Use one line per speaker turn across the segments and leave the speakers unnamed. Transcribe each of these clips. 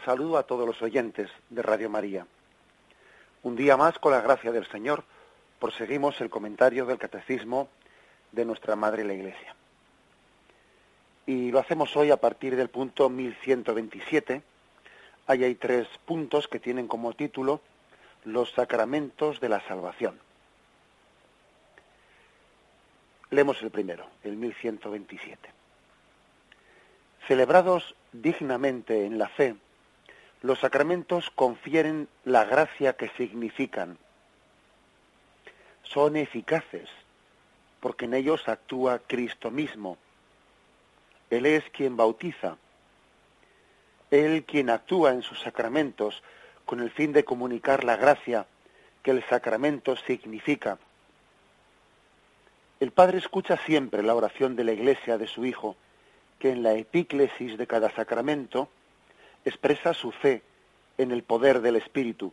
Saludo a todos los oyentes de Radio María. Un día más, con la gracia del Señor, proseguimos el comentario del Catecismo de nuestra Madre la Iglesia. Y lo hacemos hoy a partir del punto 1127. Ahí hay tres puntos que tienen como título Los sacramentos de la salvación. Leemos el primero, el 1127. Celebrados dignamente en la fe, los sacramentos confieren la gracia que significan. Son eficaces porque en ellos actúa Cristo mismo. Él es quien bautiza, Él quien actúa en sus sacramentos con el fin de comunicar la gracia que el sacramento significa. El Padre escucha siempre la oración de la Iglesia de su Hijo, que en la epíclesis de cada sacramento expresa su fe en el poder del Espíritu.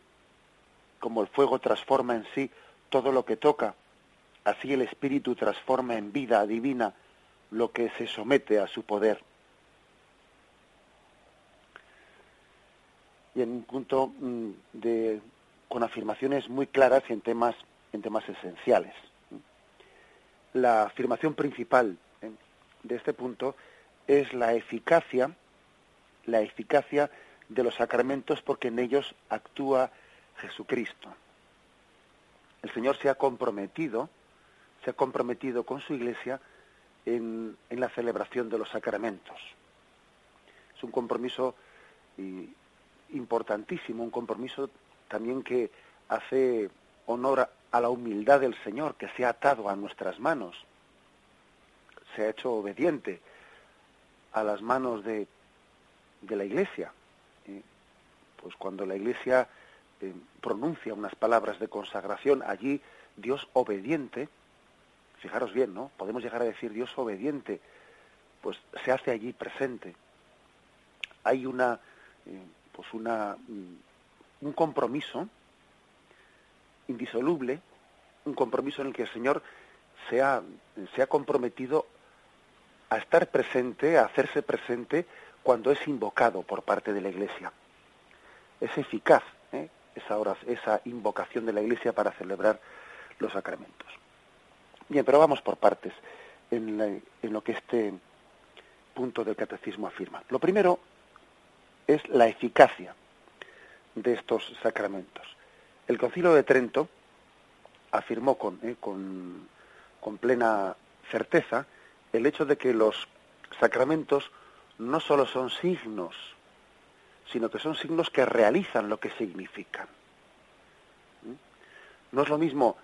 Como el fuego transforma en sí todo lo que toca, así el Espíritu transforma en vida divina lo que se somete a su poder. Y en un punto mm, de, con afirmaciones muy claras y en temas, en temas esenciales. La afirmación principal ¿eh? de este punto es la eficacia, la eficacia de los sacramentos porque en ellos actúa Jesucristo. El Señor se ha comprometido, se ha comprometido con su iglesia en, la celebración de los sacramentos. Es un compromiso importantísimo, un compromiso también que hace honor a la humildad del Señor, que se ha atado a nuestras manos, se ha hecho obediente a las manos de, de la Iglesia. Pues cuando la Iglesia eh, pronuncia unas palabras de consagración, allí Dios obediente, fijaros bien, ¿no? Podemos llegar a decir Dios obediente, pues se hace allí presente. Hay una, eh, pues una, un compromiso indisoluble, un compromiso en el que el Señor se ha, se ha comprometido a estar presente, a hacerse presente cuando es invocado por parte de la Iglesia. Es eficaz ¿eh? esa, hora, esa invocación de la Iglesia para celebrar los sacramentos. Bien, pero vamos por partes en, lo que este punto del catecismo afirma. Lo primero es la eficacia de estos sacramentos. El Concilio de Trento afirmó con, eh, plena certeza el hecho de que los sacramentos no solo son signos, sino que son signos que realizan lo que significan. ¿Mm? No es lo mismo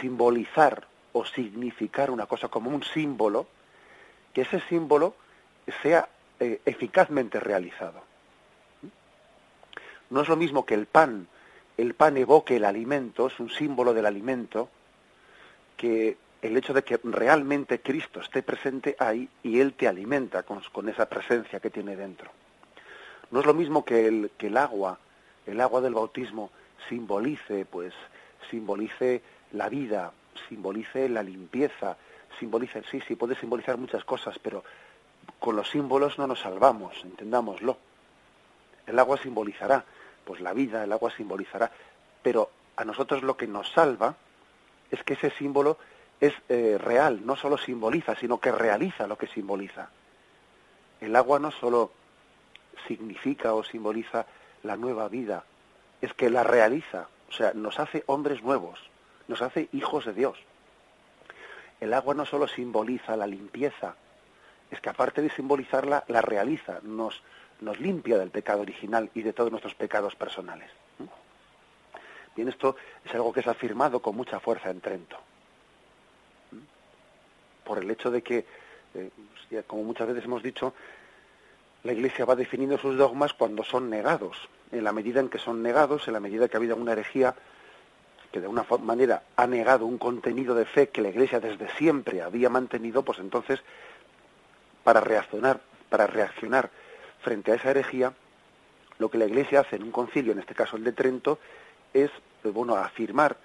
simbolizar o significar una cosa como un símbolo, que ese símbolo sea eh, eficazmente realizado. ¿Mm? No es lo mismo que el pan, el pan evoque el alimento, es un símbolo del alimento, que el hecho de que realmente Cristo esté presente ahí y Él te alimenta con, esa presencia que tiene dentro. No es lo mismo que el, que el agua, el agua del bautismo, simbolice, pues, simbolice la vida, simbolice la limpieza, simbolice, sí, sí, puede simbolizar muchas cosas, pero con los símbolos no nos salvamos, entendámoslo. El agua simbolizará, pues la vida, el agua simbolizará, pero a nosotros lo que nos salva es que ese símbolo es eh, real, no solo simboliza, sino que realiza lo que simboliza. El agua no solo significa o simboliza la nueva vida, es que la realiza, o sea, nos hace hombres nuevos, nos hace hijos de Dios. El agua no solo simboliza la limpieza, es que aparte de simbolizarla, la realiza, nos, nos limpia del pecado original y de todos nuestros pecados personales. Bien, esto es algo que es afirmado con mucha fuerza en Trento. Por el hecho de que, eh, como muchas veces hemos dicho, la Iglesia va definiendo sus dogmas cuando son negados. En la medida en que son negados, en la medida que ha habido una herejía que de una manera ha negado un contenido de fe que la Iglesia desde siempre había mantenido, pues entonces, para reaccionar, para reaccionar frente a esa herejía, lo que la Iglesia hace en un concilio, en este caso el de Trento, es eh, bueno afirmar,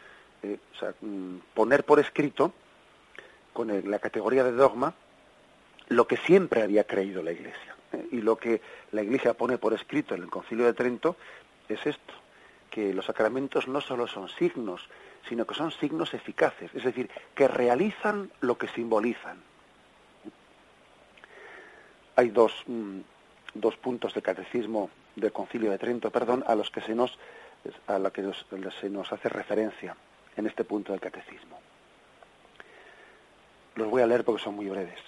eh, o sea, mm, poner por escrito con la categoría de dogma lo que siempre había creído la Iglesia. ¿eh? Y lo que la Iglesia pone por escrito en el Concilio de Trento es esto, que los sacramentos no solo son signos, sino que son signos eficaces, es decir, que realizan lo que simbolizan. Hay dos, mm, dos puntos de catecismo del Concilio de Trento, perdón, a los que se nos a la que se nos hace referencia en este punto del catecismo. Los voy a leer porque son muy breves.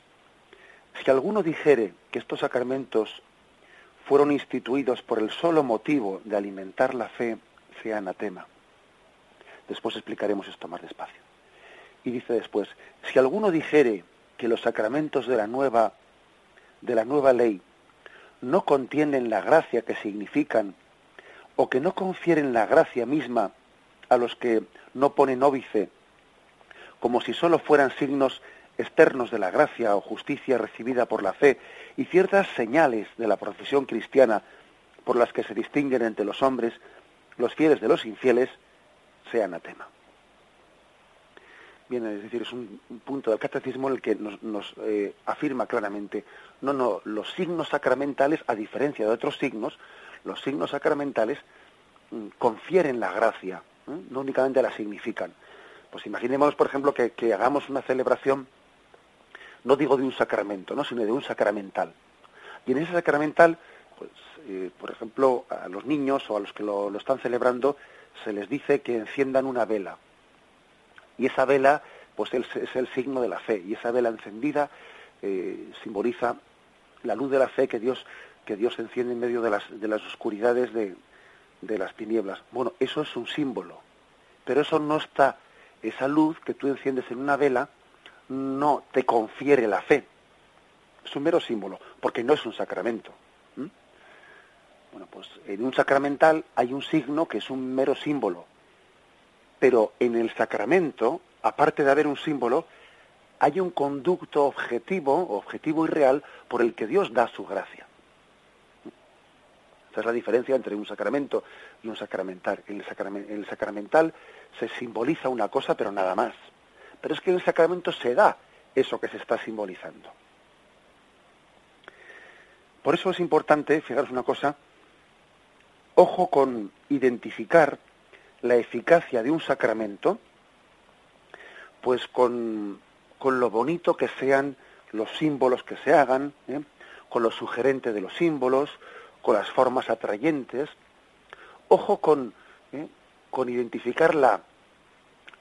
Si alguno dijere que estos sacramentos fueron instituidos por el solo motivo de alimentar la fe, sea anatema. Después explicaremos esto más despacio. Y dice después, si alguno dijere que los sacramentos de la nueva de la nueva ley no contienen la gracia que significan o que no confieren la gracia misma a los que no ponen óbice, como si sólo fueran signos externos de la gracia o justicia recibida por la fe y ciertas señales de la profesión cristiana por las que se distinguen entre los hombres, los fieles de los infieles, sea anatema. Bien, es decir, es un, punto del catecismo en el que nos, eh, afirma claramente, no, no, los signos sacramentales, a diferencia de otros signos, los signos sacramentales mm, confieren la gracia, no únicamente la significan. Pues imaginemos, por ejemplo, que, hagamos una celebración, no digo de un sacramento, ¿no? sino de un sacramental. Y en ese sacramental, pues, eh, por ejemplo, a los niños o a los que lo, están celebrando, se les dice que enciendan una vela. Y esa vela, pues es, el signo de la fe. Y esa vela encendida eh, simboliza la luz de la fe que Dios que Dios enciende en medio de las, de las oscuridades de, de las tinieblas. Bueno, eso es un símbolo, pero eso no está, esa luz que tú enciendes en una vela no te confiere la fe. Es un mero símbolo, porque no es un sacramento. Bueno, pues en un sacramental hay un signo que es un mero símbolo, pero en el sacramento, aparte de haber un símbolo, hay un conducto objetivo, objetivo y real, por el que Dios da su gracia. Esa es la diferencia entre un sacramento y un sacramental. En el, sacramental se simboliza una cosa, pero nada más. Pero es que en el sacramento se da eso que se está simbolizando. Por eso es importante, fijaros una cosa, ojo con identificar la eficacia de un sacramento, pues con, lo bonito que sean los símbolos que se hagan, ¿eh? con lo sugerente de los símbolos, con las formas atrayentes. Ojo con, ¿eh? con identificar la,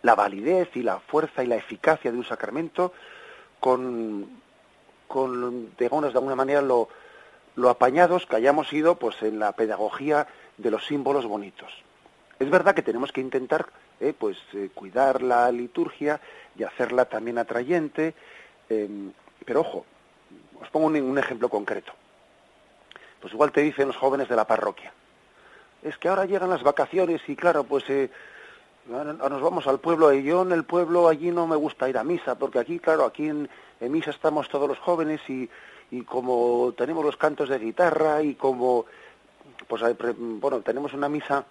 la validez y la fuerza y la eficacia de un sacramento con, con digamos, de alguna manera, lo, lo apañados que hayamos sido pues, en la pedagogía de los símbolos bonitos. Es verdad que tenemos que intentar ¿eh? pues, eh, cuidar la liturgia y hacerla también atrayente, em, pero ojo, os pongo un ejemplo concreto pues igual te dicen los jóvenes de la parroquia. Es que ahora llegan las vacaciones y claro, pues eh, nos vamos al pueblo. Y yo en el pueblo allí no me gusta ir a misa, porque aquí, claro, aquí en, misa estamos todos los jóvenes y, y como tenemos los cantos de guitarra y como, pues bueno, tenemos una misa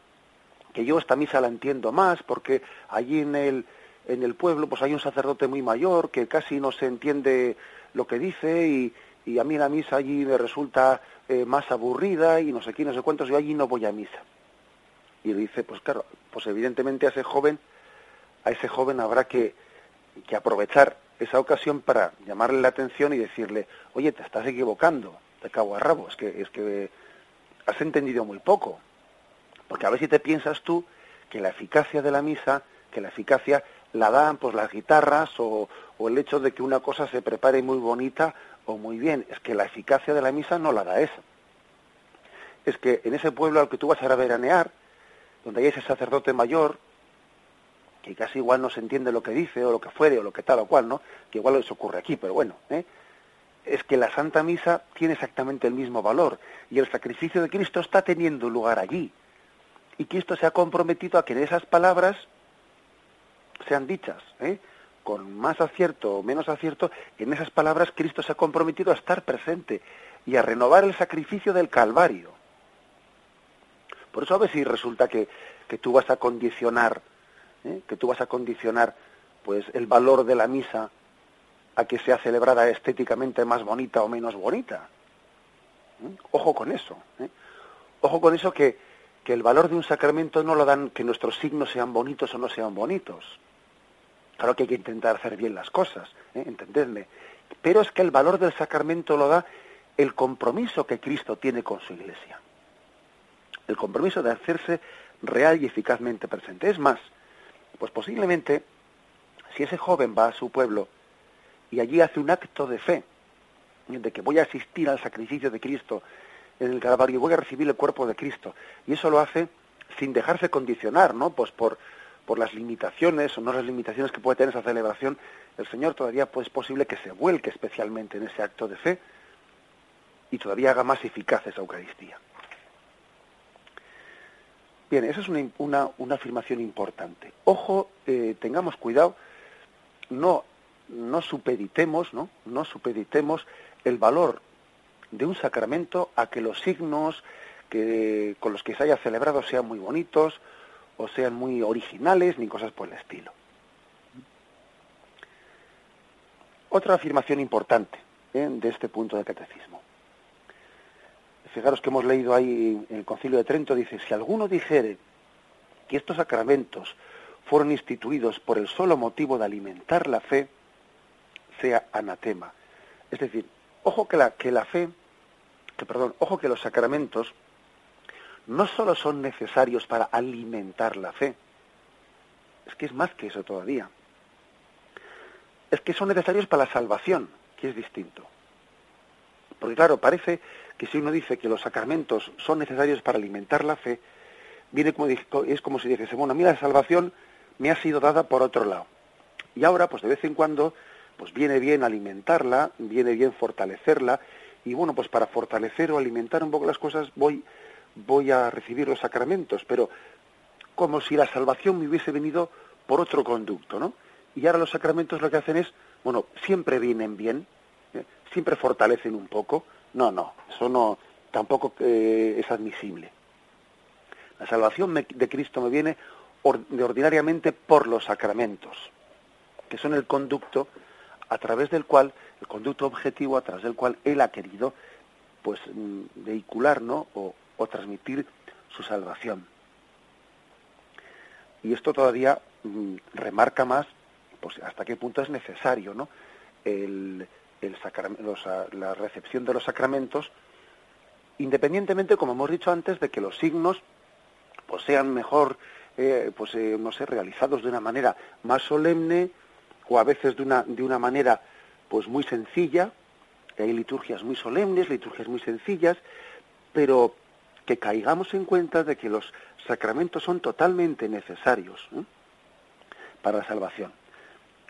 que yo esta misa la entiendo más porque allí en el en el pueblo pues hay un sacerdote muy mayor que casi no se entiende lo que dice y, y a mí la misa allí me resulta eh, más aburrida y no sé qué, no sé cuántos, yo allí no voy a misa. Y dice, pues claro, pues evidentemente a ese joven, a ese joven habrá que, que aprovechar esa ocasión para llamarle la atención y decirle, oye, te estás equivocando, te cago a rabo, es que, es que has entendido muy poco. Porque a ver si te piensas tú que la eficacia de la misa, que la eficacia la dan pues las guitarras o, o el hecho de que una cosa se prepare muy bonita o muy bien. Es que la eficacia de la misa no la da esa. es que en ese pueblo al que tú vas a veranear, donde hay ese sacerdote mayor, que casi igual no se entiende lo que dice, o lo que fuere, o lo que tal o cual, ¿no? Que igual eso ocurre aquí, pero bueno, ¿eh? es que la Santa Misa tiene exactamente el mismo valor, y el sacrificio de Cristo está teniendo lugar allí. Y Cristo se ha comprometido a que en esas palabras sean dichas, ¿eh? Con más acierto o menos acierto, en esas palabras Cristo se ha comprometido a estar presente y a renovar el sacrificio del Calvario. Por eso a si resulta que, que tú vas a condicionar, ¿eh? que tú vas a condicionar pues el valor de la misa a que sea celebrada estéticamente más bonita o menos bonita. ¿Eh? Ojo con eso. ¿eh? Ojo con eso que, que el valor de un sacramento no lo dan que nuestros signos sean bonitos o no sean bonitos. Claro que hay que intentar hacer bien las cosas, ¿eh? entendedme. Pero es que el valor del sacramento lo da el compromiso que Cristo tiene con su iglesia el compromiso de hacerse real y eficazmente presente. Es más, pues posiblemente si ese joven va a su pueblo y allí hace un acto de fe, de que voy a asistir al sacrificio de Cristo en el Calvario, voy a recibir el cuerpo de Cristo, y eso lo hace sin dejarse condicionar, ¿no? Pues por, por las limitaciones o no las limitaciones que puede tener esa celebración, el Señor todavía pues, es posible que se vuelque especialmente en ese acto de fe y todavía haga más eficaz esa Eucaristía. Bien, esa es una, una, afirmación importante. Ojo, eh, tengamos cuidado, no, no supeditemos, ¿no? No supeditemos el valor de un sacramento a que los signos que, con los que se haya celebrado sean muy bonitos o sean muy originales, ni cosas por el estilo. Otra afirmación importante ¿eh? de este punto del catecismo fijaros que hemos leído ahí en el Concilio de Trento, dice, si alguno dijere que estos sacramentos fueron instituidos por el solo motivo de alimentar la fe, sea anatema. Es decir, ojo que la, que la fe, que perdón, ojo que los sacramentos no solo son necesarios para alimentar la fe, es que es más que eso todavía. Es que son necesarios para la salvación, que es distinto. Porque claro, parece que si uno dice que los sacramentos son necesarios para alimentar la fe, viene como, es como si dijese, bueno, a mí la salvación me ha sido dada por otro lado. Y ahora, pues de vez en cuando, pues viene bien alimentarla, viene bien fortalecerla, y bueno, pues para fortalecer o alimentar un poco las cosas voy, voy a recibir los sacramentos, pero como si la salvación me hubiese venido por otro conducto, ¿no? Y ahora los sacramentos lo que hacen es, bueno, siempre vienen bien, ¿eh? siempre fortalecen un poco, no, no, eso no, tampoco eh, es admisible. La salvación de Cristo me viene de ordinariamente por los sacramentos, que son el conducto a través del cual, el conducto objetivo a través del cual Él ha querido pues mm, vehicular ¿no? o, transmitir su salvación. Y esto todavía mm, remarca más pues hasta qué punto es necesario ¿no? el, la recepción de los sacramentos, independientemente, como hemos dicho antes, de que los signos pues, sean mejor, eh, pues eh, no sé, realizados de una manera más solemne o a veces de una, de una manera pues muy sencilla, hay liturgias muy solemnes, liturgias muy sencillas, pero que caigamos en cuenta de que los sacramentos son totalmente necesarios para la salvación.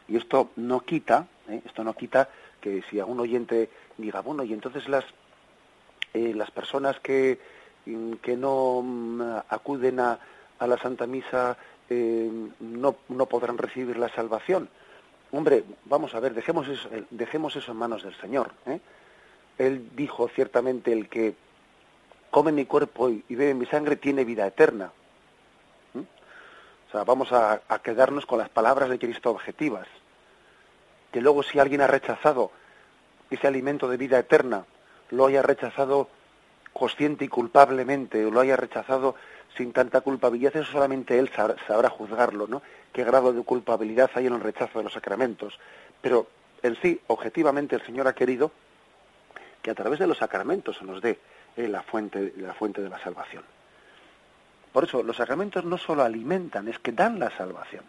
Y esto no quita, ¿eh? esto no quita que si algún oyente diga, bueno, y entonces las, eh, las personas que, mm, que no mm, acuden a, a, la Santa Misa eh, no, no podrán recibir la salvación. Hombre, vamos a ver, dejemos eso, dejemos eso en manos del Señor. ¿eh? Él dijo ciertamente el que come mi cuerpo y bebe mi sangre tiene vida eterna. O sea, vamos a, a, quedarnos con las palabras de Cristo objetivas que luego si alguien ha rechazado ese alimento de vida eterna, lo haya rechazado consciente y culpablemente, o lo haya rechazado sin tanta culpabilidad, eso solamente él sabrá, juzgarlo, ¿no? Qué grado de culpabilidad hay en el rechazo de los sacramentos. Pero en sí, objetivamente, el Señor ha querido que a través de los sacramentos se nos dé eh, la, fuente, la fuente de la salvación. Por eso, los sacramentos no solo alimentan, es que dan la salvación.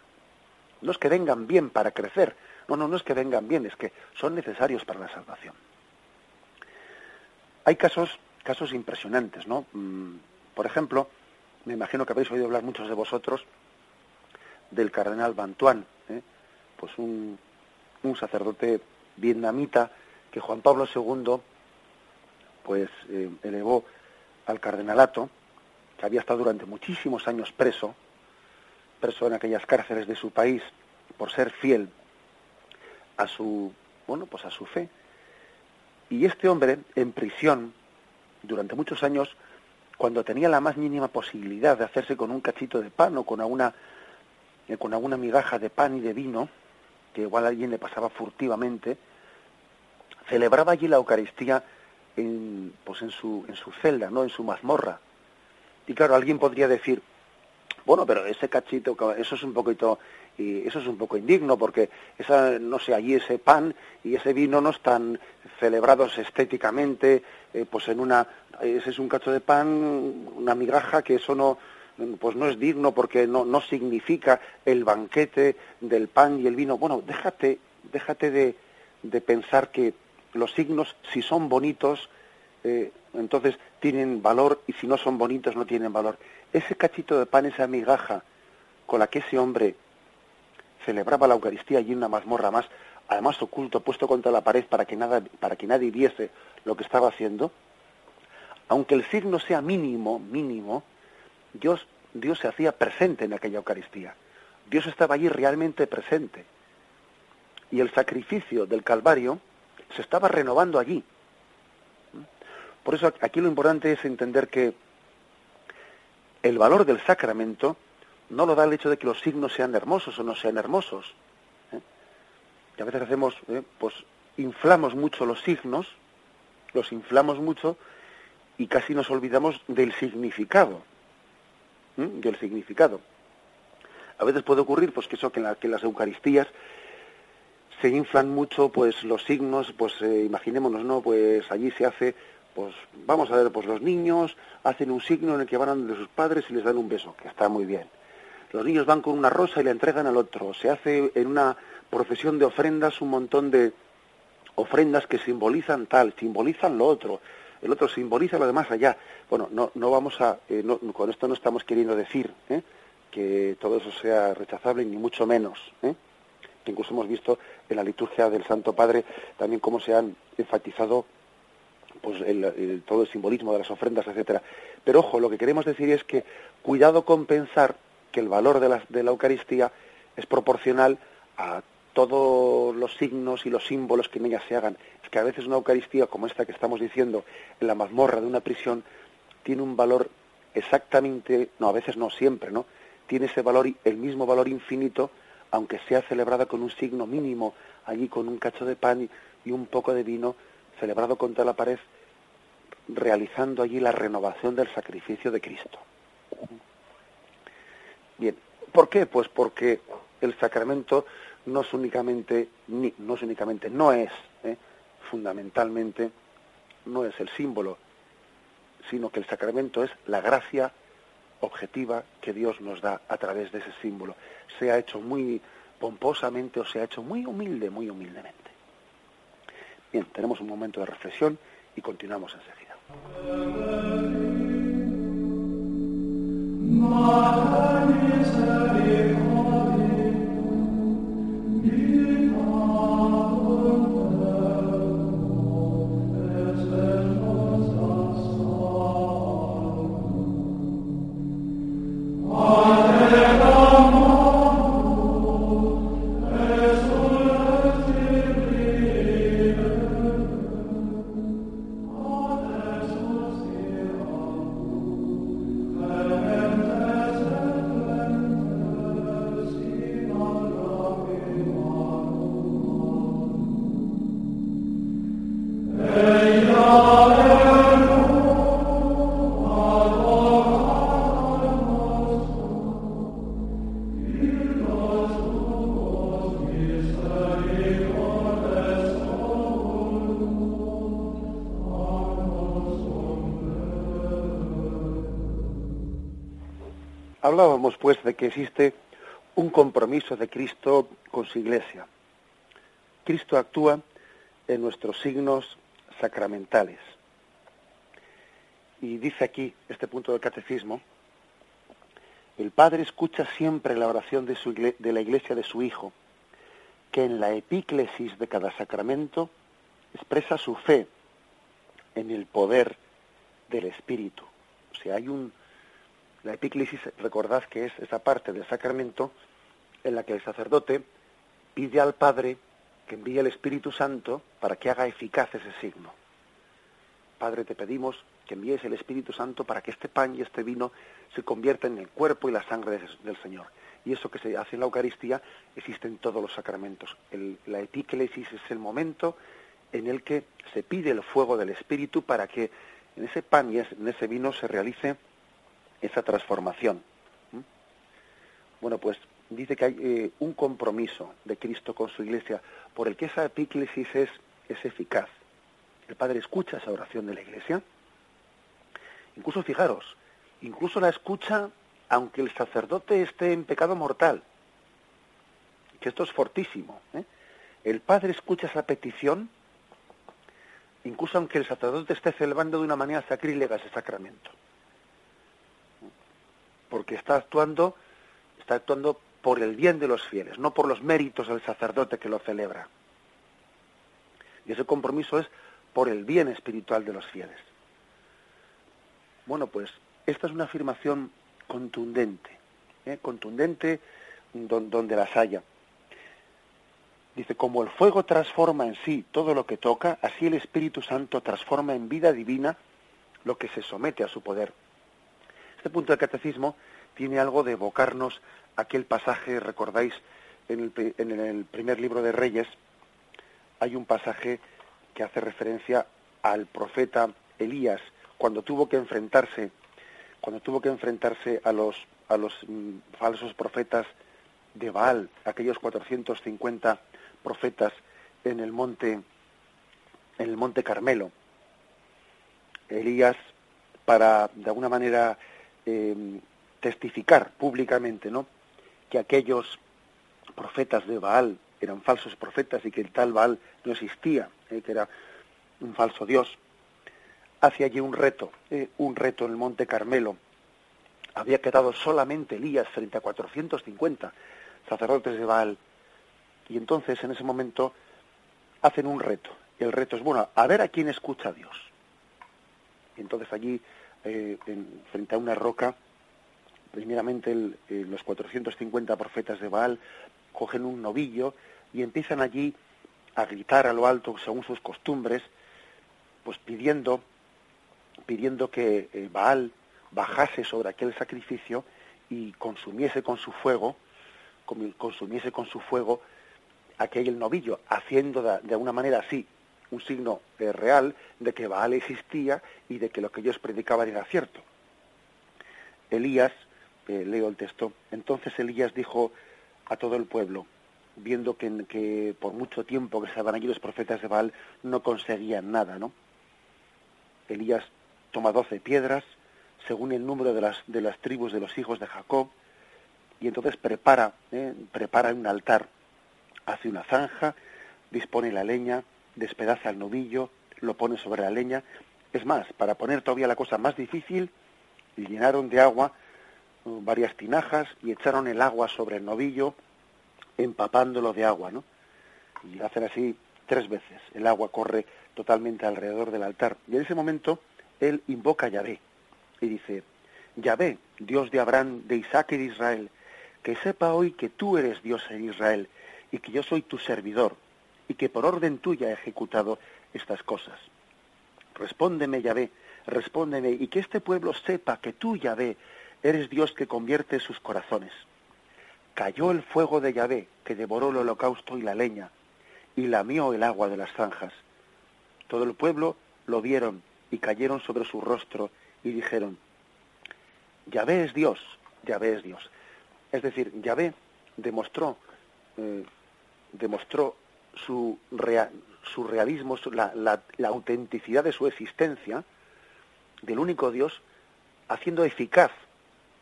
No es que vengan bien para crecer, no, no, no es que vengan bien, es que son necesarios para la salvación. Hay casos casos impresionantes, ¿no? Mm, por ejemplo, me imagino que habéis oído hablar muchos de vosotros del cardenal Bantuan, ¿eh? pues un, un, sacerdote vietnamita que Juan Pablo II pues eh, elevó al cardenalato, que había estado durante muchísimos años preso, preso en aquellas cárceles de su país por ser fiel a su bueno pues a su fe. Y este hombre en prisión durante muchos años cuando tenía la más mínima posibilidad de hacerse con un cachito de pan o con alguna eh, con alguna migaja de pan y de vino que igual alguien le pasaba furtivamente celebraba allí la Eucaristía en pues en su en su celda no en su mazmorra y claro alguien podría decir bueno, pero ese cachito, eso es un poquito, y eso es un poco indigno, porque esa, no sé, allí ese pan y ese vino no están celebrados estéticamente, eh, pues en una, ese es un cacho de pan, una migaja que eso no, pues no es digno porque no, no significa el banquete del pan y el vino. Bueno, déjate, déjate de, de pensar que los signos, si son bonitos, eh, entonces tienen valor y si no son bonitos no tienen valor. Ese cachito de pan, esa migaja con la que ese hombre celebraba la Eucaristía en una mazmorra más, además oculto, puesto contra la pared para que, nada, para que nadie viese lo que estaba haciendo, aunque el signo sea mínimo, mínimo, Dios, Dios se hacía presente en aquella Eucaristía. Dios estaba allí realmente presente. Y el sacrificio del Calvario se estaba renovando allí. Por eso aquí lo importante es entender que el valor del sacramento no lo da el hecho de que los signos sean hermosos o no sean hermosos. ¿eh? Y a veces hacemos, ¿eh? pues inflamos mucho los signos, los inflamos mucho y casi nos olvidamos del significado. ¿eh? Del significado. A veces puede ocurrir pues que eso que en, que las Eucaristías se inflan mucho pues los signos, pues imaginémonos, ¿no? Pues allí se hace pues vamos a ver, pues los niños hacen un signo en el que van de sus padres y les dan un beso, que está muy bien. Los niños van con una rosa y la entregan al otro. Se hace en una procesión de ofrendas un montón de ofrendas que simbolizan tal, simbolizan lo otro. El otro simboliza lo demás allá. Bueno, no, no vamos a, eh, con esto no estamos queriendo decir ¿eh? que todo eso sea rechazable, ni mucho menos. ¿eh? Incluso hemos visto en la liturgia del Santo Padre también cómo se han enfatizado pues todo el simbolismo de las ofrendas, etcétera. Pero ojo, lo que queremos decir es que cuidado con pensar que el valor de la, de la Eucaristía es proporcional a todos los signos y los símbolos que en ella se hagan. Es que a veces una Eucaristía como esta que estamos diciendo en la mazmorra de una prisión tiene un valor exactamente, no, a veces no siempre, ¿no? Tiene ese valor, el mismo valor infinito, aunque sea celebrada con un signo mínimo, allí con un cacho de pan y un poco de vino, celebrado contra la pared, realizando allí la renovación del sacrificio de Cristo. Bien, ¿por qué? Pues porque el sacramento no es únicamente, no es únicamente, no es ¿eh? fundamentalmente, no es el símbolo, sino que el sacramento es la gracia objetiva que Dios nos da a través de ese símbolo. Se ha hecho muy pomposamente o se ha hecho muy humilde, muy humildemente. Bien, tenemos un momento de reflexión y continuamos enseguida. Su iglesia. Cristo actúa en nuestros signos sacramentales. Y dice aquí, este punto del catecismo, el Padre escucha siempre la oración de, de la iglesia de su Hijo, que en la epíclesis de cada sacramento expresa su fe en el poder del Espíritu. O sea, hay un... La epíclesis, recordad que es esa parte del sacramento en la que el sacerdote pide al Padre que envíe el Espíritu Santo para que haga eficaz ese signo. Padre, te pedimos que envíes el Espíritu Santo para que este pan y este vino se conviertan en el cuerpo y la sangre del Señor. Y eso que se hace en la Eucaristía existe en todos los sacramentos. la epíclesis es el momento en el que se pide el fuego del Espíritu para que en ese pan y en ese vino se realice esa transformación. ¿Mm? Bueno, pues dice que hay eh, un compromiso de Cristo con su iglesia por el que esa epíclesis es, es eficaz. El Padre escucha esa oración de la iglesia. Incluso fijaros, incluso la escucha aunque el sacerdote esté en pecado mortal. Que esto es fortísimo. ¿eh? El Padre escucha esa petición incluso aunque el sacerdote esté celebrando de una manera sacrílega ese sacramento. Porque está actuando, está actuando por el bien de los fieles, no por los méritos del sacerdote que lo celebra. Y ese compromiso es por el bien espiritual de los fieles. Bueno, pues esta es una afirmación contundente, ¿eh? contundente donde las haya. Dice, como el fuego transforma en sí todo lo que toca, así el Espíritu Santo transforma en vida divina lo que se somete a su poder. Este punto del catecismo tiene algo de evocarnos aquel pasaje, recordáis, en el, primer libro de Reyes, hay un pasaje que hace referencia al profeta Elías, cuando tuvo que enfrentarse, cuando tuvo que enfrentarse a los, a los mm, falsos profetas de Baal, aquellos 450 profetas en el monte, en el monte Carmelo. Elías, para de alguna manera eh, testificar públicamente, ¿no? Que aquellos profetas de Baal eran falsos profetas y que el tal Baal no existía, eh, que era un falso dios, hace allí un reto, eh, un reto en el Monte Carmelo. Había quedado solamente Elías frente a 450 sacerdotes de Baal. Y entonces en ese momento hacen un reto. Y el reto es, bueno, a ver a quién escucha a Dios. Y entonces allí, eh, frente a una roca, primeramente eh, los 450 profetas de Baal cogen un novillo y empiezan allí a gritar a lo alto según sus costumbres, pues pidiendo, pidiendo que eh, Baal bajase sobre aquel sacrificio y consumiese con su fuego, consumiese con su fuego aquel novillo, haciendo de, de una manera así un signo eh, real de que Baal existía y de que lo que ellos predicaban era cierto. Elías eh, leo el texto, entonces Elías dijo a todo el pueblo, viendo que, que por mucho tiempo que estaban allí los profetas de Baal no conseguían nada, ¿no? Elías toma doce piedras, según el número de las, de las tribus de los hijos de Jacob, y entonces prepara, ¿eh? prepara un altar, hace una zanja, dispone la leña, despedaza el novillo, lo pone sobre la leña. Es más, para poner todavía la cosa más difícil, llenaron de agua varias tinajas y echaron el agua sobre el novillo, empapándolo de agua, ¿no? Y hacen así tres veces. El agua corre totalmente alrededor del altar. Y en ese momento él invoca a Yahvé y dice, Yahvé, Dios de Abraham, de Isaac y de Israel, que sepa hoy que tú eres Dios en Israel y que yo soy tu servidor y que por orden tuya he ejecutado estas cosas. Respóndeme, Yahvé, respóndeme y que este pueblo sepa que tú, Yahvé, Eres Dios que convierte sus corazones. Cayó el fuego de Yahvé, que devoró el holocausto y la leña, y lamió el agua de las zanjas. Todo el pueblo lo vieron y cayeron sobre su rostro y dijeron, Yahvé es Dios, Yahvé es Dios. Es decir, Yahvé demostró, eh, demostró su, su realismo, la, la autenticidad de su existencia, del único Dios, haciendo eficaz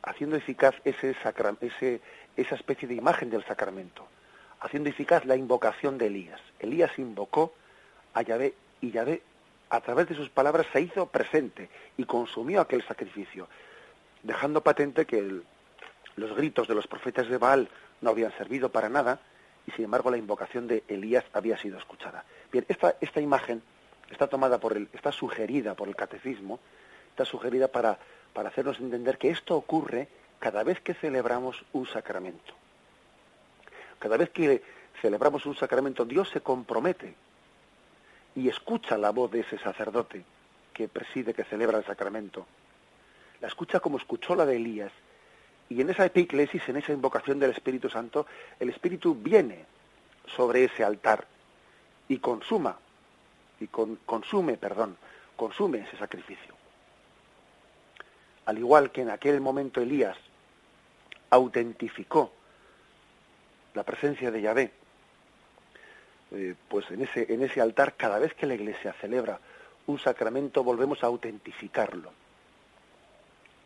haciendo eficaz ese, ese esa especie de imagen del sacramento, haciendo eficaz la invocación de Elías. Elías invocó a Yahvé y Yahvé a través de sus palabras se hizo presente y consumió aquel sacrificio, dejando patente que los gritos de los profetas de Baal no habían servido para nada y sin embargo la invocación de Elías había sido escuchada. Bien, esta, esta imagen está tomada por el, está sugerida por el catecismo, está sugerida para, para hacernos entender que esto ocurre cada vez que celebramos un sacramento. Cada vez que celebramos un sacramento, Dios se compromete y escucha la voz de ese sacerdote que preside, que celebra el sacramento. La escucha como escuchó la de Elías. Y en esa epiclesis, en esa invocación del Espíritu Santo, el Espíritu viene sobre ese altar y consuma, y consume, perdón, consume ese sacrificio. Al igual que en aquel momento Elías autentificó la presencia de Yahvé, eh, pues en ese, en ese altar, cada vez que la Iglesia celebra un sacramento, volvemos a autentificarlo.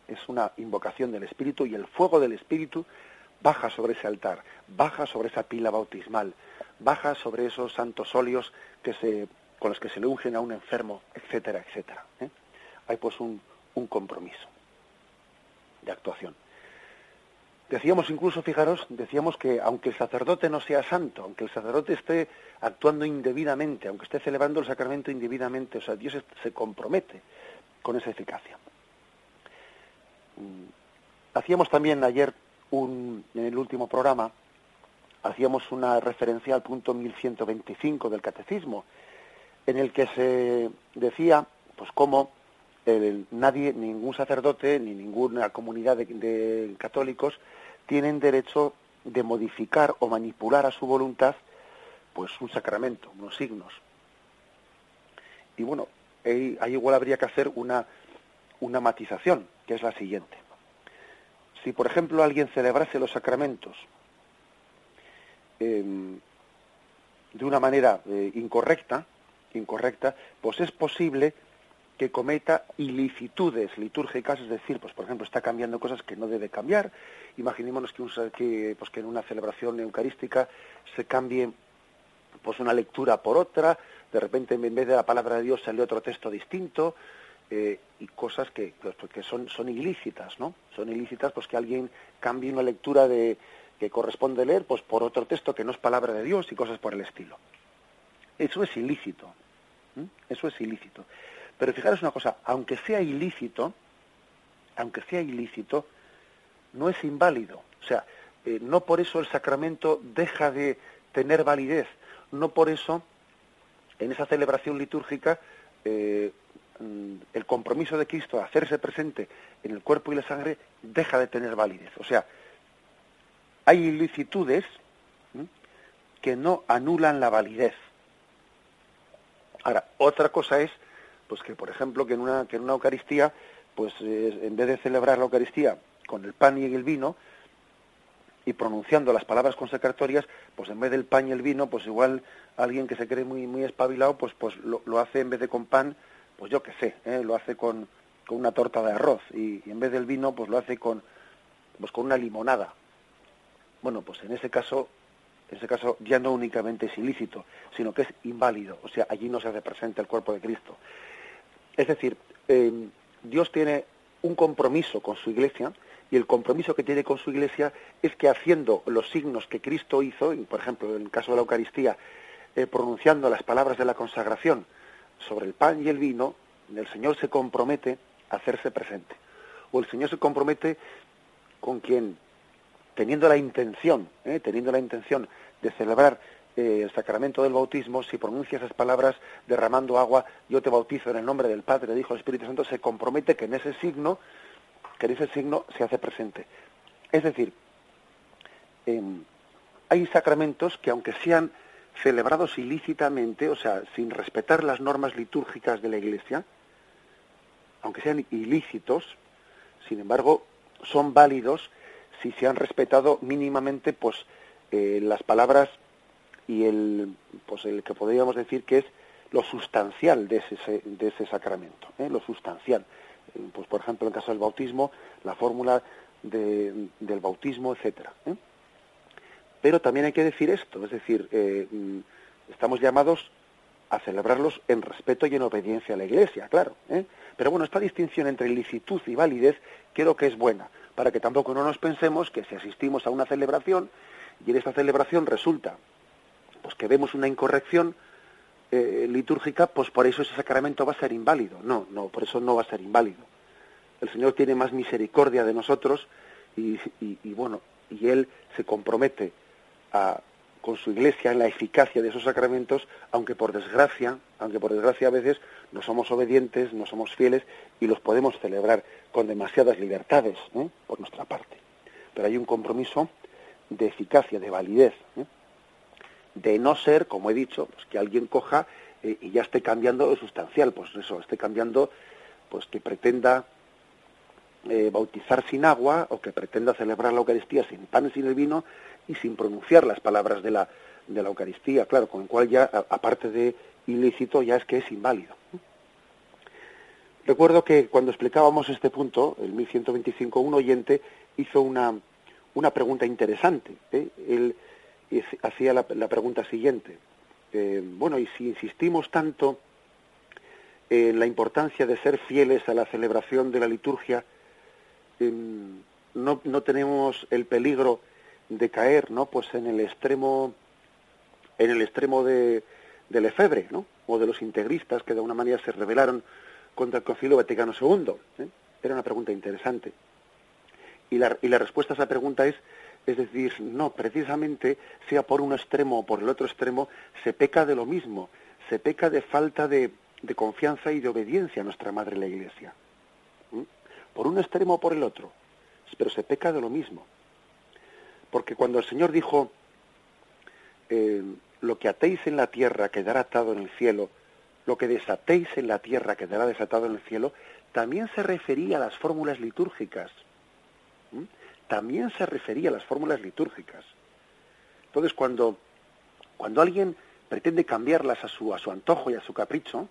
Es una invocación del Espíritu y el fuego del Espíritu baja sobre ese altar, baja sobre esa pila bautismal, baja sobre esos santos óleos que se, con los que se le ungen a un enfermo, etcétera, etcétera. ¿eh? Hay pues un, un compromiso de actuación. Decíamos incluso, fijaros, decíamos que aunque el sacerdote no sea santo, aunque el sacerdote esté actuando indebidamente, aunque esté celebrando el sacramento indebidamente, o sea, Dios se compromete con esa eficacia. Mm, hacíamos también ayer, un, en el último programa, hacíamos una referencia al punto 1125 del Catecismo, en el que se decía, pues cómo nadie, ningún sacerdote ni ninguna comunidad de, católicos tienen derecho de modificar o manipular a su voluntad pues un sacramento, unos signos. Y bueno, ahí, igual habría que hacer una, una matización, que es la siguiente. Si, por ejemplo, alguien celebrase los sacramentos em, de una manera eh, incorrecta, incorrecta, pues es posible que cometa ilicitudes litúrgicas, es decir, pues por ejemplo está cambiando cosas que no debe cambiar. Imaginémonos que, un, que, pues, que en una celebración eucarística se cambie pues una lectura por otra, de repente en vez de la palabra de Dios sale otro texto distinto, eh, y cosas que, pues, que son, son ilícitas, ¿no? Son ilícitas pues que alguien cambie una lectura de que corresponde leer pues por otro texto que no es palabra de Dios y cosas por el estilo. Eso es ilícito. Eso es ilícito. Pero fijaros una cosa, aunque sea ilícito, aunque sea ilícito, no es inválido. O sea, eh, no por eso el sacramento deja de tener validez, no por eso en esa celebración litúrgica eh, mm, el compromiso de Cristo a hacerse presente en el cuerpo y la sangre deja de tener validez. O sea, hay ilicitudes que no anulan la validez. Ahora, otra cosa es pues que por ejemplo que en una que en una Eucaristía pues eh, en vez de celebrar la Eucaristía con el pan y el vino y pronunciando las palabras consecratorias pues en vez del pan y el vino pues igual alguien que se cree muy muy espabilado pues pues lo, hace en vez de con pan pues yo qué sé ¿eh? lo hace con, con una torta de arroz y, y, en vez del vino pues lo hace con pues con una limonada bueno pues en ese caso en ese caso ya no únicamente es ilícito, sino que es inválido, o sea, allí no se hace presente el cuerpo de Cristo. Es decir, eh, Dios tiene un compromiso con su iglesia y el compromiso que tiene con su iglesia es que haciendo los signos que Cristo hizo, por ejemplo, en el caso de la Eucaristía, eh, pronunciando las palabras de la consagración sobre el pan y el vino, el Señor se compromete a hacerse presente. O el Señor se compromete con quien, teniendo la intención, eh, teniendo la intención de celebrar eh, el sacramento del bautismo, si pronuncia esas palabras derramando agua, yo te bautizo en el nombre del Padre, del Hijo del Espíritu Santo, se compromete que en ese signo, que en ese signo se hace presente. Es decir, em, hay sacramentos que aunque sean celebrados ilícitamente, o sea, sin respetar las normas litúrgicas de la Iglesia, aunque sean ilícitos, sin embargo, son válidos si se han respetado mínimamente, pues, eh, las palabras y el, pues el que podríamos decir que es lo sustancial de ese, de ese sacramento, ¿eh? lo sustancial. Eh, pues por ejemplo, en el caso del bautismo, la fórmula de, del bautismo, etcétera. ¿eh? Pero también hay que decir esto, es decir, mm, estamos llamados a celebrarlos en respeto y en obediencia a la Iglesia, claro. Pero bueno, esta distinción entre licitud y validez creo que es buena, para que tampoco no nos pensemos que si asistimos a una celebración y en esta celebración resulta pues que vemos una incorrección eh, litúrgica, pues por eso ese sacramento va a ser inválido. No, no, por eso no va a ser inválido. El Señor tiene más misericordia de nosotros y, bueno, y Él se compromete con su iglesia en la eficacia de esos sacramentos, aunque por desgracia, aunque por desgracia a veces no somos obedientes, no somos fieles y los podemos celebrar con demasiadas libertades ¿eh? por nuestra parte. Pero hay un compromiso de eficacia, de validez, ¿eh? De no ser, como he dicho, pues que alguien coja eh, y ya esté cambiando lo sustancial, pues eso, esté cambiando, pues que pretenda bautizar sin agua o que pretenda celebrar la Eucaristía sin pan sin el vino y sin pronunciar las palabras de la, de la Eucaristía, claro, con el cual ya, aparte de ilícito, ya es que es inválido. Recuerdo que cuando explicábamos este punto, el 1125, un oyente hizo una, una pregunta interesante. ¿eh? Hacía la, pregunta siguiente. Eh, bueno, y si insistimos tanto en la importancia de ser fieles a la celebración de la liturgia, em, no, no tenemos el peligro de caer, ¿no? Pues en el extremo, en el extremo de, de Lefebvre, ¿no? O de los integristas que de alguna manera se rebelaron contra el Concilio Vaticano II. ¿eh? Era una pregunta interesante. Y la, y la respuesta a esa pregunta es, es decir, no, precisamente sea por un extremo o por el otro extremo, se peca de lo mismo, se peca de falta de, confianza y de obediencia a nuestra Madre la Iglesia. Por un extremo o por el otro, pero se peca de lo mismo. Porque cuando el Señor dijo, eh, lo que atéis en la tierra quedará atado en el cielo, lo que desatéis en la tierra quedará desatado en el cielo, también se refería a las fórmulas litúrgicas. También se refería a las fórmulas litúrgicas. Entonces, cuando, cuando alguien pretende cambiarlas a su, a su antojo y a su capricho,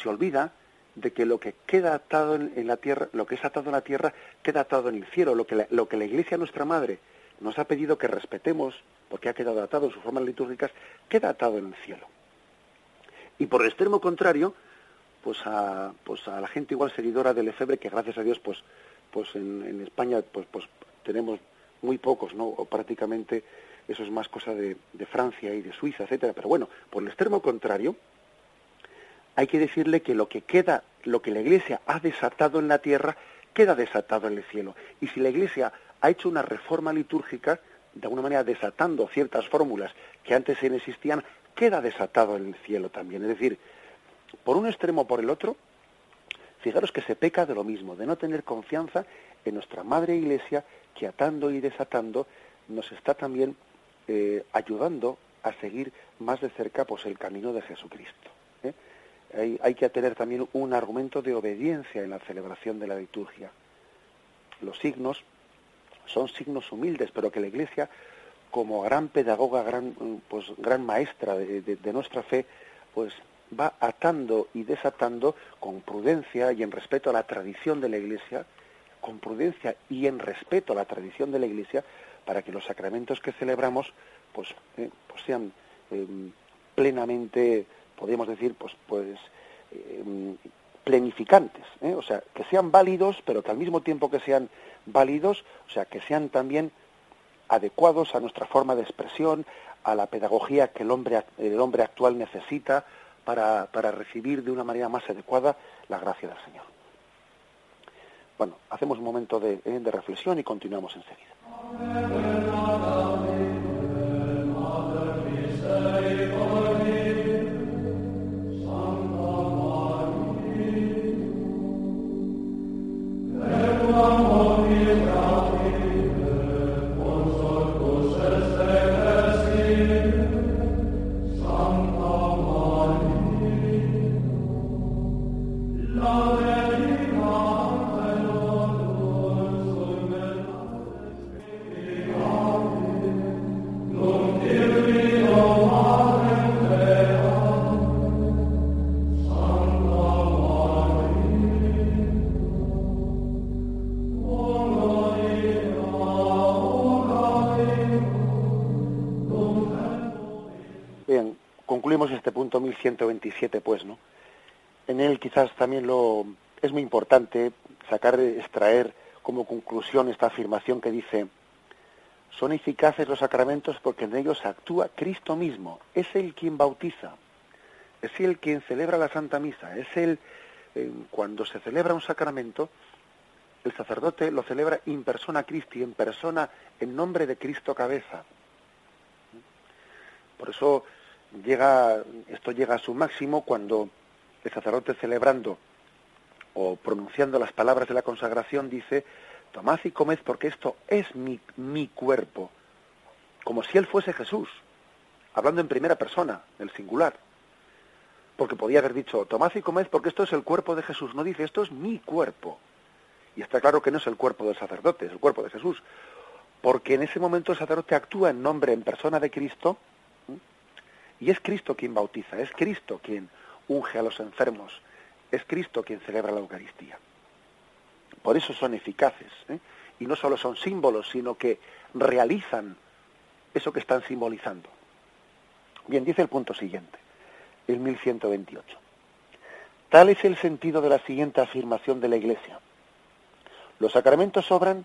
se olvida de que lo que queda atado en, la tierra, lo que es atado en la tierra, queda atado en el cielo. Lo que lo que la Iglesia, nuestra Madre, nos ha pedido que respetemos, porque ha quedado atado en sus formas litúrgicas, queda atado en el cielo. Y por el extremo contrario, pues a, pues a la gente igual seguidora del Efebre, que gracias a Dios, pues, pues en, España pues, pues tenemos muy pocos, ¿no? O prácticamente eso es más cosa de, Francia y de Suiza, etcétera. Pero bueno, por el extremo contrario, hay que decirle que lo que queda, lo que la Iglesia ha desatado en la tierra, queda desatado en el cielo. Y si la Iglesia ha hecho una reforma litúrgica, de alguna manera desatando ciertas fórmulas que antes existían, queda desatado en el cielo también. Es decir, por un extremo o por el otro, fijaros que se peca de lo mismo, de no tener confianza en nuestra Madre Iglesia, que atando y desatando nos está también eh, ayudando a seguir más de cerca pues, el camino de Jesucristo. ¿eh? Hay, hay que tener también un argumento de obediencia en la celebración de la liturgia. Los signos son signos humildes, pero que la Iglesia, como gran pedagoga, gran, pues, gran maestra de, nuestra fe, pues va atando y desatando con prudencia y en respeto a la tradición de la Iglesia, con prudencia y en respeto a la tradición de la Iglesia, para que los sacramentos que celebramos pues, eh, pues sean em, plenamente, podríamos decir, pues, pues em, plenificantes, ¿eh? o sea, que sean válidos, pero que al mismo tiempo que sean válidos, o sea, que sean también adecuados a nuestra forma de expresión, a la pedagogía que el hombre, el hombre actual necesita para, para recibir de una manera más adecuada la gracia del Señor. Bueno, hacemos un momento de, ¿eh? de reflexión y continuamos enseguida. 4127, pues, ¿no? En él quizás también lo es muy importante sacar, extraer como conclusión esta afirmación que dice, son eficaces los sacramentos porque en ellos actúa Cristo mismo, es Él quien bautiza, es Él quien celebra la Santa Misa, es Él, eh, cuando se celebra un sacramento, el sacerdote lo celebra in persona Christi, en persona, en nombre de Cristo cabeza. Por eso llega, esto llega a su máximo cuando el sacerdote celebrando o pronunciando las palabras de la consagración dice, tomad y comed porque esto es mi, mi cuerpo, como si él fuese Jesús, hablando en primera persona, el singular. Porque podía haber dicho, tomad y comed porque esto es el cuerpo de Jesús, no dice, esto es mi cuerpo. Y está claro que no es el cuerpo del sacerdote, es el cuerpo de Jesús. Porque en ese momento el sacerdote actúa en nombre, en persona de Cristo, y es Cristo quien bautiza, es Cristo quien unge a los enfermos, es Cristo quien celebra la Eucaristía. Por eso son eficaces. ¿eh? Y no solo son símbolos, sino que realizan eso que están simbolizando. Bien, dice el punto siguiente, el 1128. Tal es el sentido de la siguiente afirmación de la Iglesia. Los sacramentos obran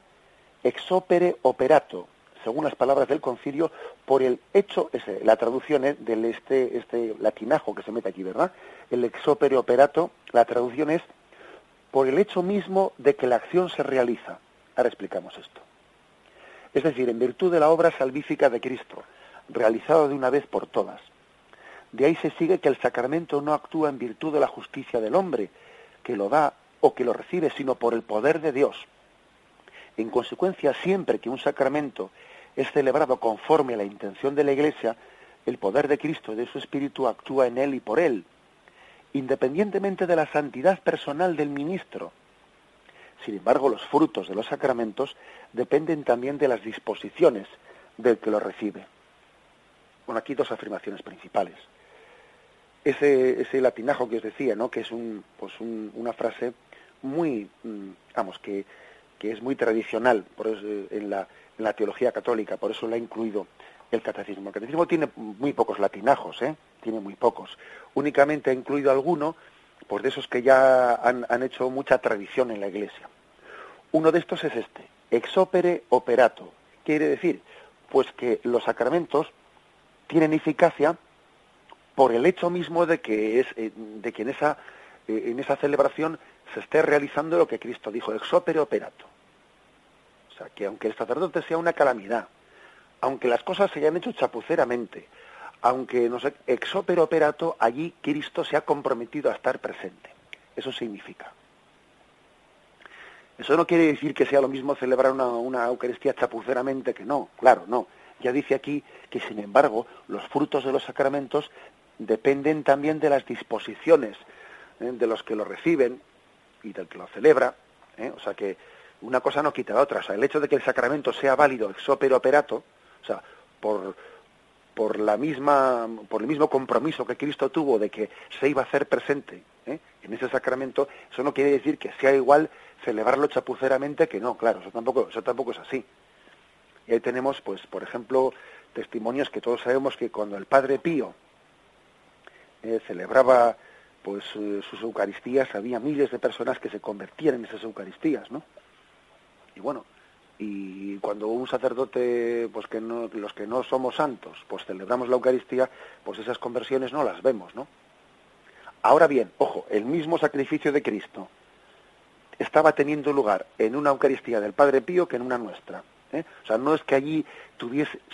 ex opere operato, según las palabras del concilio, por el hecho, la traducción es del este, este latinajo que se mete aquí, ¿verdad? El ex opere operato, la traducción es por el hecho mismo de que la acción se realiza. Ahora explicamos esto. Es decir, en virtud de la obra salvífica de Cristo, realizada de una vez por todas. De ahí se sigue que el sacramento no actúa en virtud de la justicia del hombre, que lo da o que lo recibe, sino por el poder de Dios. En consecuencia, siempre que un sacramento es celebrado conforme a la intención de la Iglesia, el poder de Cristo y de su Espíritu actúa en él y por él, independientemente de la santidad personal del ministro. Sin embargo, los frutos de los sacramentos dependen también de las disposiciones del que los recibe. Bueno, aquí dos afirmaciones principales. Ese, ese latinajo que os decía, ¿no? que es un, pues una frase muy, mm, vamos, que, que es muy tradicional por eso, en, la, en la teología católica, por eso la ha incluido el catecismo. El catecismo tiene muy pocos latinajos, ¿eh? tiene muy pocos. Únicamente ha incluido alguno, pues de esos que ya han, hecho mucha tradición en la Iglesia. Uno de estos es este, ex opere operato. Quiere decir, pues que los sacramentos tienen eficacia por el hecho mismo de que es eh, de que en esa eh, en esa celebración se esté realizando lo que Cristo dijo, ex opere operato. Que aunque el sacerdote sea una calamidad, aunque las cosas se hayan hecho chapuceramente, aunque no sé, ex opere operato, allí Cristo se ha comprometido a estar presente. Eso significa. Eso no quiere decir que sea lo mismo celebrar una, una Eucaristía chapuceramente que no, claro, no. Ya dice aquí que, sin embargo, los frutos de los sacramentos dependen también de las disposiciones ¿eh? de los que lo reciben y del que lo celebra. ¿eh? O sea que una cosa no quita la otra. O sea, el hecho de que el sacramento sea válido ex opere operato, o sea, por, por la misma, por el mismo compromiso que Cristo tuvo de que se iba a hacer presente ¿eh? en ese sacramento, eso no quiere decir que sea igual celebrarlo chapuceramente que no, claro, eso tampoco, eso tampoco es así. Y ahí tenemos, pues, por ejemplo, testimonios que todos sabemos que cuando el Padre Pío eh, celebraba pues eh, sus Eucaristías, había miles de personas que se convertían en esas Eucaristías, ¿no? Y bueno, y cuando un sacerdote, pues que no, los que no somos santos, pues celebramos la Eucaristía, pues esas conversiones no las vemos, ¿no? Ahora bien, ojo, el mismo sacrificio de Cristo estaba teniendo lugar en una Eucaristía del Padre Pío que en una nuestra. ¿eh? O sea, no es que allí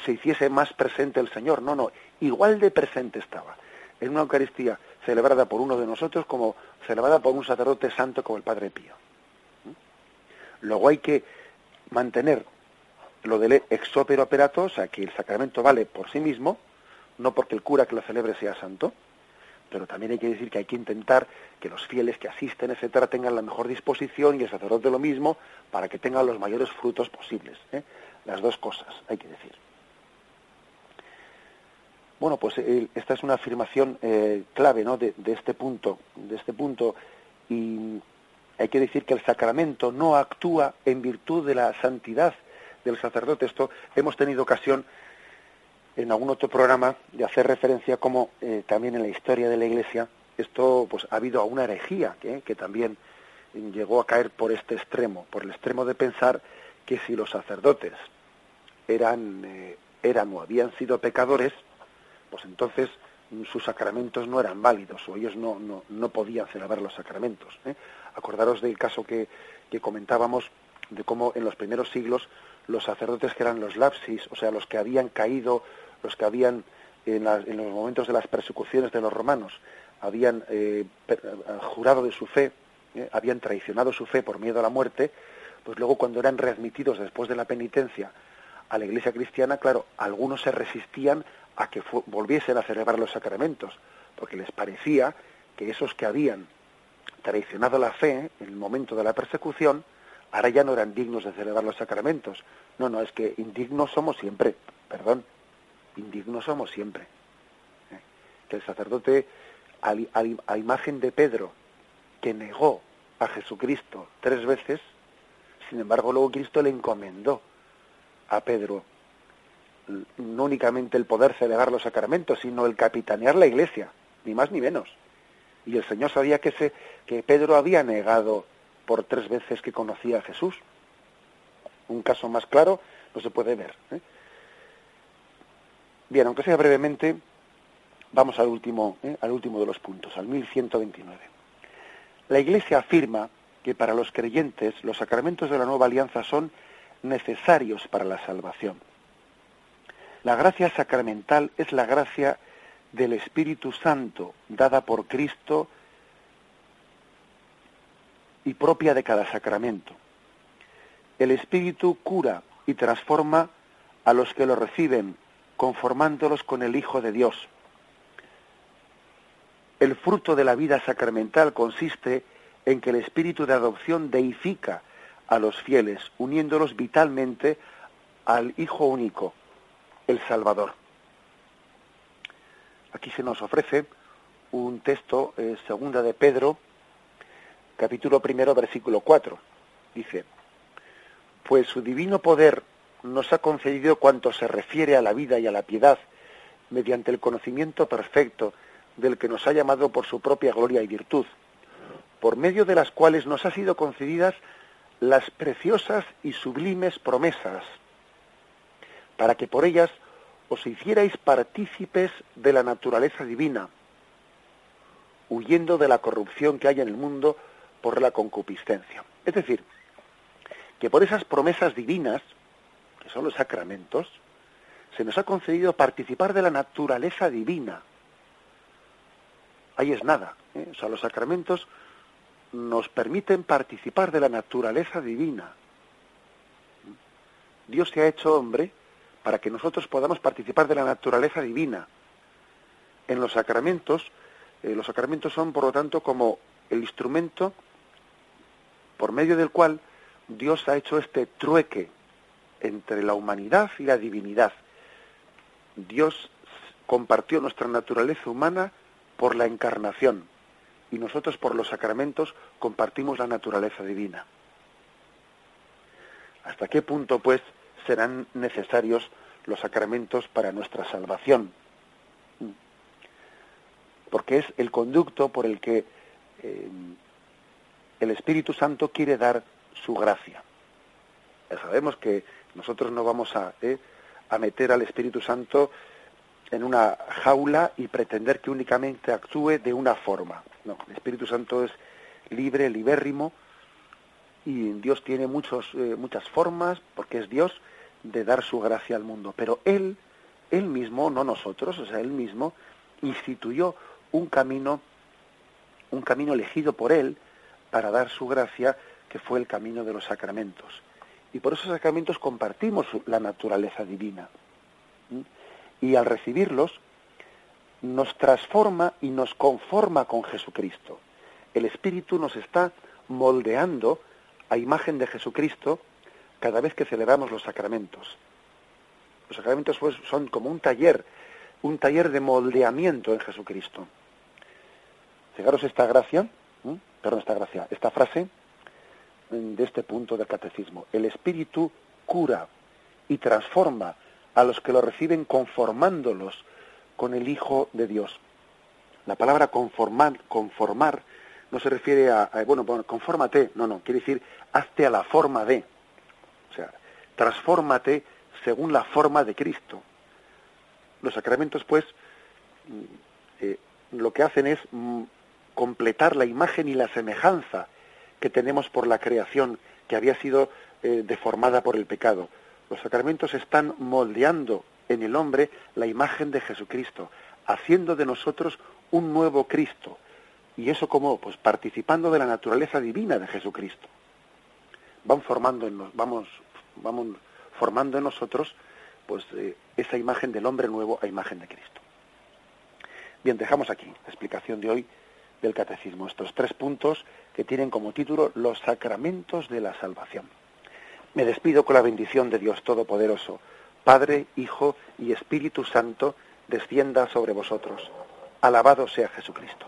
se hiciese más presente el Señor, no, no, igual de presente estaba. En una Eucaristía celebrada por uno de nosotros como celebrada por un sacerdote santo como el Padre Pío. Luego hay que mantener lo del ex opera operato, o sea, que el sacramento vale por sí mismo, no porque el cura que lo celebre sea santo, pero también hay que decir que hay que intentar que los fieles que asisten, etcétera, tengan la mejor disposición y el sacerdote lo mismo para que tengan los mayores frutos posibles. ¿eh? Las dos cosas, hay que decir. Bueno, pues eh, esta es una afirmación eh, clave ¿no? de, de, este punto, de este punto, y hay que decir que el sacramento no actúa en virtud de la santidad del sacerdote. Esto hemos tenido ocasión en algún otro programa de hacer referencia como eh, también en la historia de la Iglesia esto pues ha habido una herejía que también llegó a caer por este extremo, por el extremo de pensar que si los sacerdotes eran, eh, eran o habían sido pecadores, pues entonces sus sacramentos no eran válidos o ellos no, no, no podían celebrar los sacramentos. ¿eh? Acordaros del caso que, que comentábamos de cómo en los primeros siglos los sacerdotes que eran los lapsis, o sea, los que habían caído, los que habían en, en los momentos de las persecuciones de los romanos, habían eh, jurado de su fe, eh, habían traicionado su fe por miedo a la muerte, pues luego cuando eran readmitidos después de la penitencia a la iglesia cristiana, claro, algunos se resistían a que volviesen a celebrar los sacramentos, porque les parecía que esos que habían traicionado la fe en el momento de la persecución, ahora ya no eran dignos de celebrar los sacramentos. No, no, es que indignos somos siempre, perdón, indignos somos siempre. ¿Eh? Que el sacerdote, a imagen de Pedro, que negó a Jesucristo tres veces, sin embargo luego Cristo le encomendó a Pedro no únicamente el poder celebrar los sacramentos, sino el capitanear la iglesia, ni más ni menos. Y el Señor sabía que, Pedro había negado por tres veces que conocía a Jesús. Un caso más claro no se puede ver. ¿eh? Bien, aunque sea brevemente, vamos al último, ¿eh? al último de los puntos, al 1129. La Iglesia afirma que para los creyentes los sacramentos de la nueva alianza son necesarios para la salvación. La gracia sacramental es la gracia del Espíritu Santo dada por Cristo y propia de cada sacramento. El Espíritu cura y transforma a los que lo reciben, conformándolos con el Hijo de Dios. El fruto de la vida sacramental consiste en que el espíritu de adopción deifica a los fieles, uniéndolos vitalmente al Hijo único, el Salvador. Aquí se nos ofrece un texto, eh, segunda de Pedro, capítulo primero, versículo 4. Dice, pues su divino poder nos ha concedido cuanto se refiere a la vida y a la piedad, mediante el conocimiento perfecto del que nos ha llamado por su propia gloria y virtud, por medio de las cuales nos ha sido concedidas las preciosas y sublimes promesas, para que por ellas os hicierais partícipes de la naturaleza divina, huyendo de la corrupción que hay en el mundo por la concupiscencia. Es decir, que por esas promesas divinas, que son los sacramentos, se nos ha concedido participar de la naturaleza divina, ahí es nada. ¿eh? O sea, los sacramentos nos permiten participar de la naturaleza divina. Dios se ha hecho hombre para que nosotros podamos participar de la naturaleza divina. En los sacramentos, eh, los sacramentos son, por lo tanto, como el instrumento por medio del cual Dios ha hecho este trueque entre la humanidad y la divinidad. Dios compartió nuestra naturaleza humana por la encarnación y nosotros por los sacramentos compartimos la naturaleza divina. ¿Hasta qué punto, pues, serán necesarios los sacramentos para nuestra salvación? Porque es el conducto por el que eh, el Espíritu Santo quiere dar su gracia. Sabemos que nosotros no vamos a, eh, a meter al Espíritu Santo en una jaula y pretender que únicamente actúe de una forma. No, el Espíritu Santo es libre, libérrimo, y Dios tiene muchos, eh, muchas formas, porque es Dios, de dar su gracia al mundo. Pero Él, Él mismo, no nosotros, o sea, Él mismo, instituyó un camino, un camino elegido por Él para dar su gracia, que fue el camino de los sacramentos. Y por esos sacramentos compartimos la naturaleza divina y al recibirlos nos transforma y nos conforma con Jesucristo. El Espíritu nos está moldeando a imagen de Jesucristo cada vez que celebramos los sacramentos. Los sacramentos pues, son como un taller, un taller de moldeamiento en Jesucristo. Fijaros esta gracia, perdón, esta gracia, esta frase de este punto del catecismo. El Espíritu cura y transforma a los que lo reciben conformándolos con el Hijo de Dios. La palabra conformar, conformar no se refiere a, bueno, bueno, confórmate, no, no, quiere decir hazte a la forma de. O sea, transfórmate según la forma de Cristo. Los sacramentos, pues, mm, eh, lo que hacen es mm, completar la imagen y la semejanza que tenemos por la creación que había sido eh, deformada por el pecado. Los sacramentos están moldeando en el hombre la imagen de Jesucristo, haciendo de nosotros un nuevo Cristo. ¿Y eso como Pues participando de la naturaleza divina de Jesucristo. Van formando en vamos, vamos formando en nosotros pues eh, esa imagen del hombre nuevo a imagen de Cristo. Bien, dejamos aquí la explicación de hoy del catecismo, estos tres puntos que tienen como título los sacramentos de la salvación. Me despido con la bendición de Dios Todopoderoso, Padre, Hijo y Espíritu Santo, descienda sobre vosotros. Alabado sea Jesucristo.